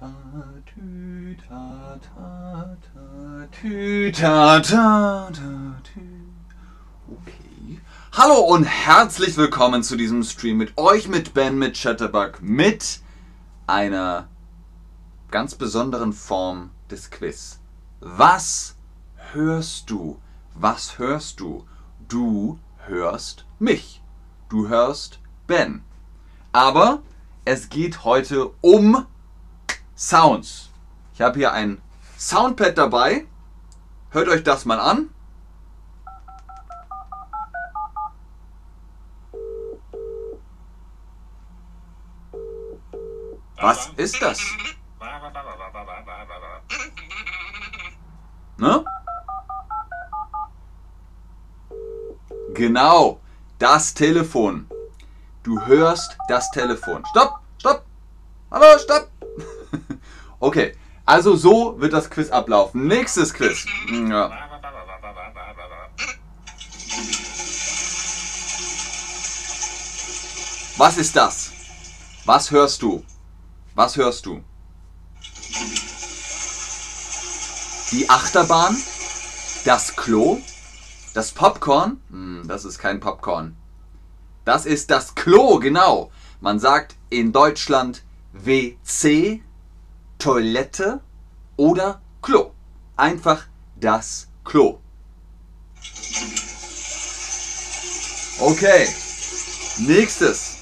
Okay. Hallo und herzlich willkommen zu diesem Stream mit euch, mit Ben, mit Chatterbug, mit einer ganz besonderen Form des Quiz. Was hörst du? Was hörst du? Du hörst mich. Du hörst Ben. Aber es geht heute um Sounds. Ich habe hier ein Soundpad dabei. Hört euch das mal an. Was ist das? Ne? Genau, das Telefon. Du hörst das Telefon. Stopp, stopp. Hallo, stopp. Okay, also so wird das Quiz ablaufen. Nächstes Quiz. Ja. Was ist das? Was hörst du? Was hörst du? Die Achterbahn? Das Klo? Das Popcorn? Hm, das ist kein Popcorn. Das ist das Klo, genau. Man sagt in Deutschland WC, Toilette oder Klo. Einfach das Klo. Okay. Nächstes.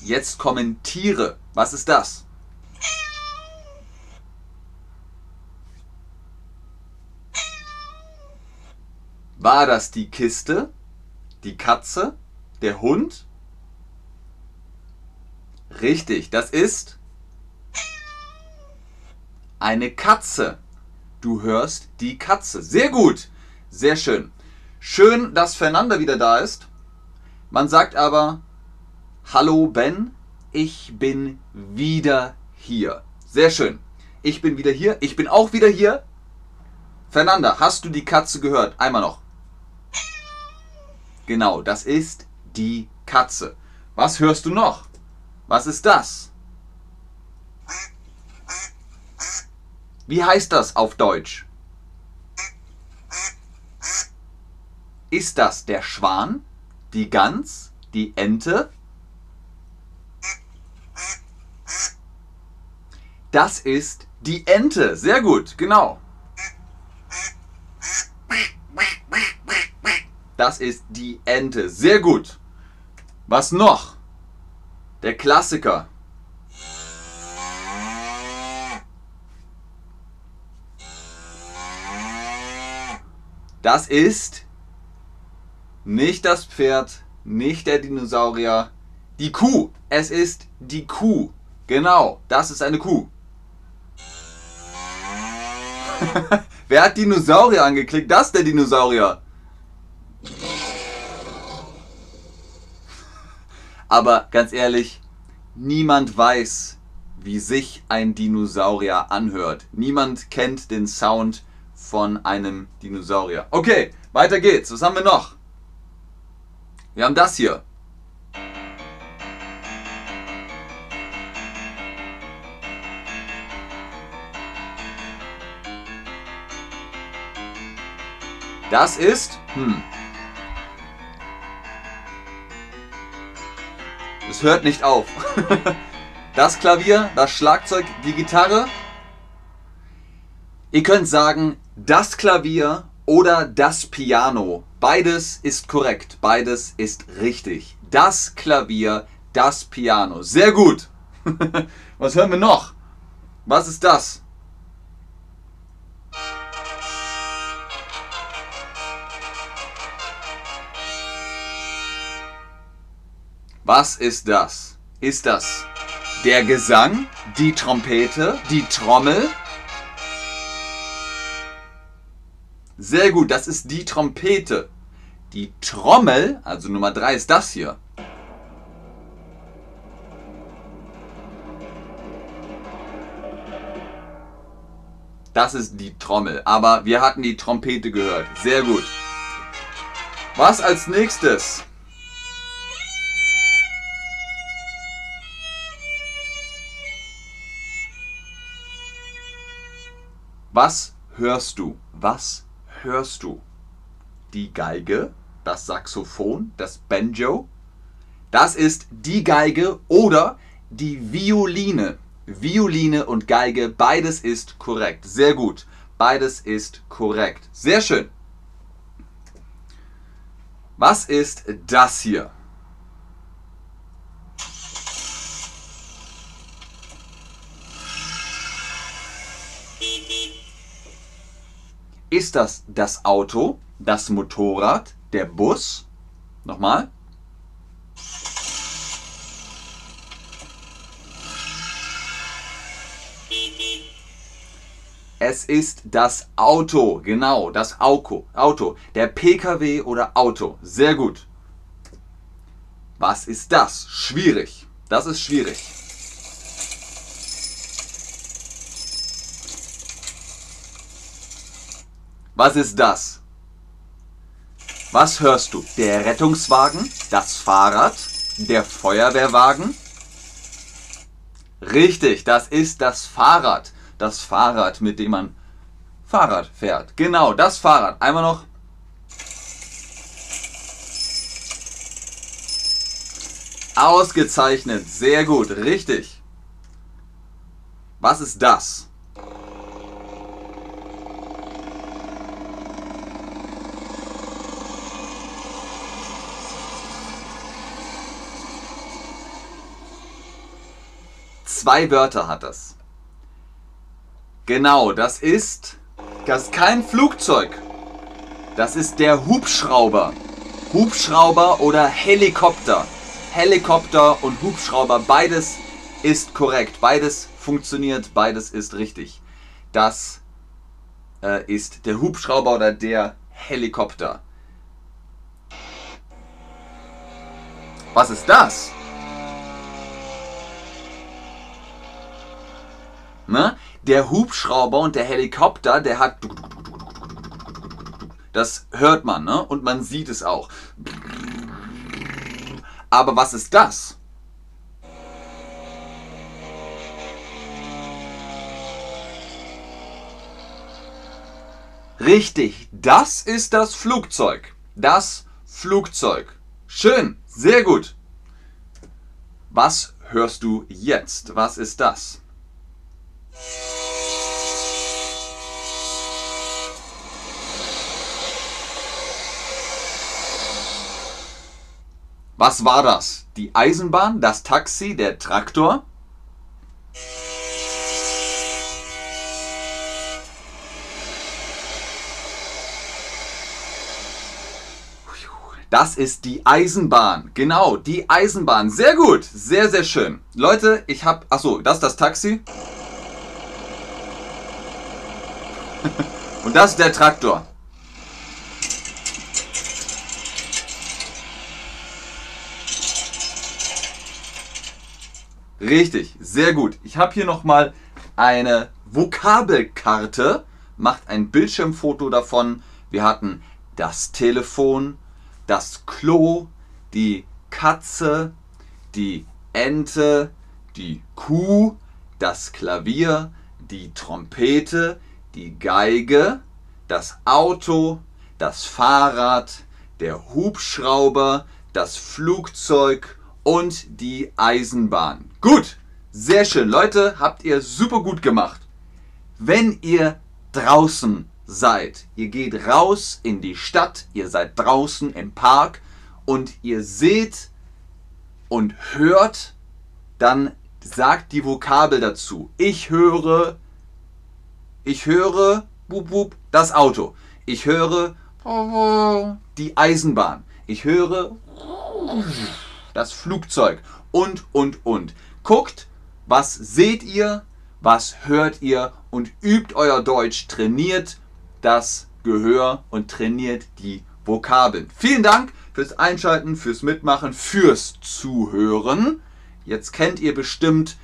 Jetzt kommen Tiere. Was ist das? War das die Kiste, die Katze, der Hund? Richtig, das ist eine Katze. Du hörst die Katze. Sehr gut. Sehr schön. Schön, dass Fernanda wieder da ist. Man sagt aber, hallo Ben, ich bin wieder hier. Sehr schön. Ich bin wieder hier. Ich bin auch wieder hier. Fernanda, hast du die Katze gehört? Einmal noch. Genau, das ist die Katze. Was hörst du noch? Was ist das? Wie heißt das auf Deutsch? Ist das der Schwan, die Gans, die Ente? Das ist die Ente. Sehr gut, genau. Das ist die Ente. Sehr gut. Was noch? Der Klassiker. Das ist nicht das Pferd, nicht der Dinosaurier, die Kuh. Es ist die Kuh. Genau, das ist eine Kuh. Wer hat Dinosaurier angeklickt? Das ist der Dinosaurier. Aber ganz ehrlich, niemand weiß, wie sich ein Dinosaurier anhört. Niemand kennt den Sound von einem Dinosaurier. Okay, weiter geht's. Was haben wir noch? Wir haben das hier. Das ist, hm, Es hört nicht auf. Das Klavier, das Schlagzeug, die Gitarre. Ihr könnt sagen, das Klavier oder das Piano. Beides ist korrekt. Beides ist richtig. Das Klavier, das Piano. Sehr gut. Was hören wir noch? Was ist das? Was ist das? Ist das der Gesang, die Trompete, die Trommel? Sehr gut, das ist die Trompete. Die Trommel, also Nummer 3 ist das hier. Das ist die Trommel. Aber wir hatten die Trompete gehört. Sehr gut. Was als nächstes? Was hörst du? Was hörst du? Die Geige, das Saxophon, das Banjo. Das ist die Geige oder die Violine. Violine und Geige, beides ist korrekt. Sehr gut. Beides ist korrekt. Sehr schön. Was ist das hier? Ist das das Auto, das Motorrad, der Bus? Nochmal. Es ist das Auto, genau, das Auto, Auto, der PKW oder Auto. Sehr gut. Was ist das? Schwierig. Das ist schwierig. Was ist das? Was hörst du? Der Rettungswagen, das Fahrrad, der Feuerwehrwagen? Richtig, das ist das Fahrrad. Das Fahrrad, mit dem man Fahrrad fährt. Genau, das Fahrrad. Einmal noch. Ausgezeichnet, sehr gut, richtig. Was ist das? Zwei Wörter hat das. Genau, das ist, das ist kein Flugzeug. Das ist der Hubschrauber. Hubschrauber oder Helikopter. Helikopter und Hubschrauber, beides ist korrekt. Beides funktioniert, beides ist richtig. Das äh, ist der Hubschrauber oder der Helikopter. Was ist das? Ne? Der Hubschrauber und der Helikopter, der hat. Das hört man, ne? Und man sieht es auch. Aber was ist das? Richtig, das ist das Flugzeug. Das Flugzeug. Schön, sehr gut. Was hörst du jetzt? Was ist das? Was war das? Die Eisenbahn, das Taxi, der Traktor? Das ist die Eisenbahn. Genau, die Eisenbahn. Sehr gut. Sehr, sehr schön. Leute, ich habe... Achso, das ist das Taxi. Das ist der Traktor. Richtig, sehr gut. Ich habe hier nochmal eine Vokabelkarte. Macht ein Bildschirmfoto davon. Wir hatten das Telefon, das Klo, die Katze, die Ente, die Kuh, das Klavier, die Trompete, die Geige, das Auto, das Fahrrad, der Hubschrauber, das Flugzeug und die Eisenbahn. Gut, sehr schön. Leute, habt ihr super gut gemacht. Wenn ihr draußen seid, ihr geht raus in die Stadt, ihr seid draußen im Park und ihr seht und hört, dann sagt die Vokabel dazu. Ich höre ich höre wup, wup, das Auto. Ich höre die Eisenbahn. Ich höre das Flugzeug. Und, und, und. Guckt, was seht ihr, was hört ihr und übt euer Deutsch. Trainiert das Gehör und trainiert die Vokabeln. Vielen Dank fürs Einschalten, fürs Mitmachen, fürs Zuhören. Jetzt kennt ihr bestimmt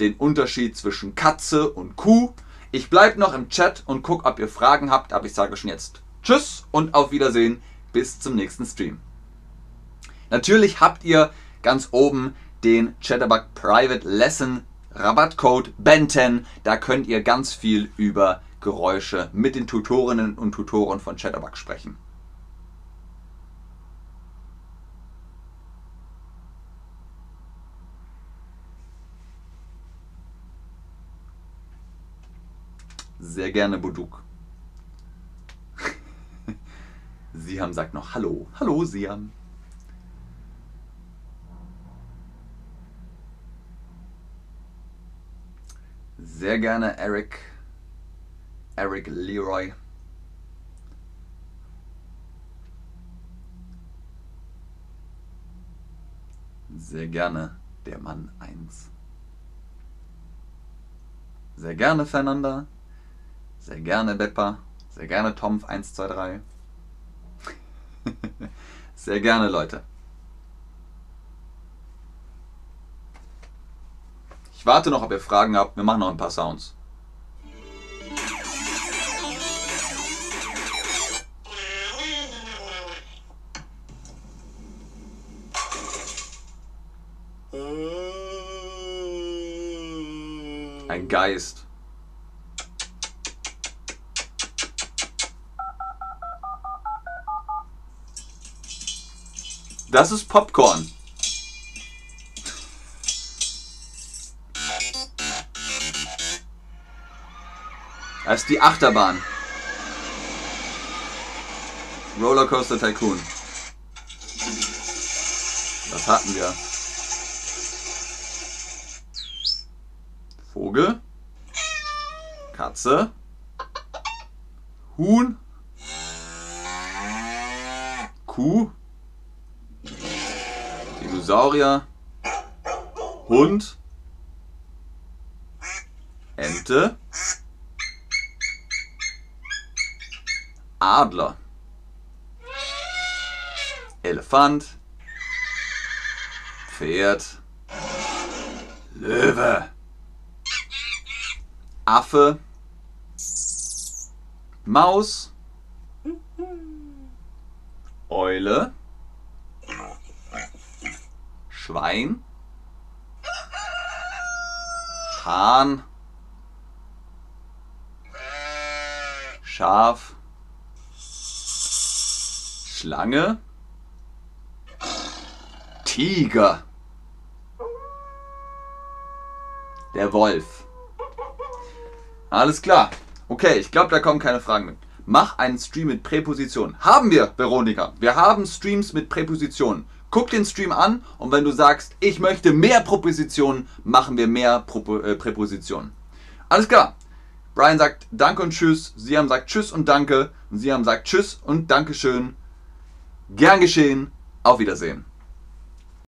den Unterschied zwischen Katze und Kuh. Ich bleibe noch im Chat und gucke, ob ihr Fragen habt, aber ich sage schon jetzt Tschüss und auf Wiedersehen. Bis zum nächsten Stream. Natürlich habt ihr ganz oben den Chatterbug Private Lesson Rabattcode BENTEN. Da könnt ihr ganz viel über Geräusche mit den Tutorinnen und Tutoren von Chatterbug sprechen. Sehr gerne, Buduk. Siam sagt noch Hallo. Hallo, Siam. Sehr gerne, Eric. Eric Leroy. Sehr gerne, der Mann 1. Sehr gerne, Fernanda. Sehr gerne, Beppa. Sehr gerne, Tomf 123. Sehr gerne, Leute. Ich warte noch, ob ihr Fragen habt. Wir machen noch ein paar Sounds. Ein Geist. Das ist Popcorn. Das ist die Achterbahn. Rollercoaster Tycoon. Das hatten wir. Vogel. Katze. Huhn. Kuh. Dinosaurier. Hund. Ente. Adler. Elefant. Pferd. Löwe. Affe. Maus. Eule. Schwein. Hahn. Schaf. Schlange. Tiger. Der Wolf. Alles klar. Okay, ich glaube, da kommen keine Fragen mehr. Mach einen Stream mit Präpositionen. Haben wir, Veronika. Wir haben Streams mit Präpositionen. Guck den Stream an und wenn du sagst, ich möchte mehr Präpositionen, machen wir mehr Pro äh, Präpositionen. Alles klar. Brian sagt Danke und Tschüss. Siam sagt Tschüss und Danke. Und Siam sagt Tschüss und Dankeschön. Gern geschehen. Auf Wiedersehen.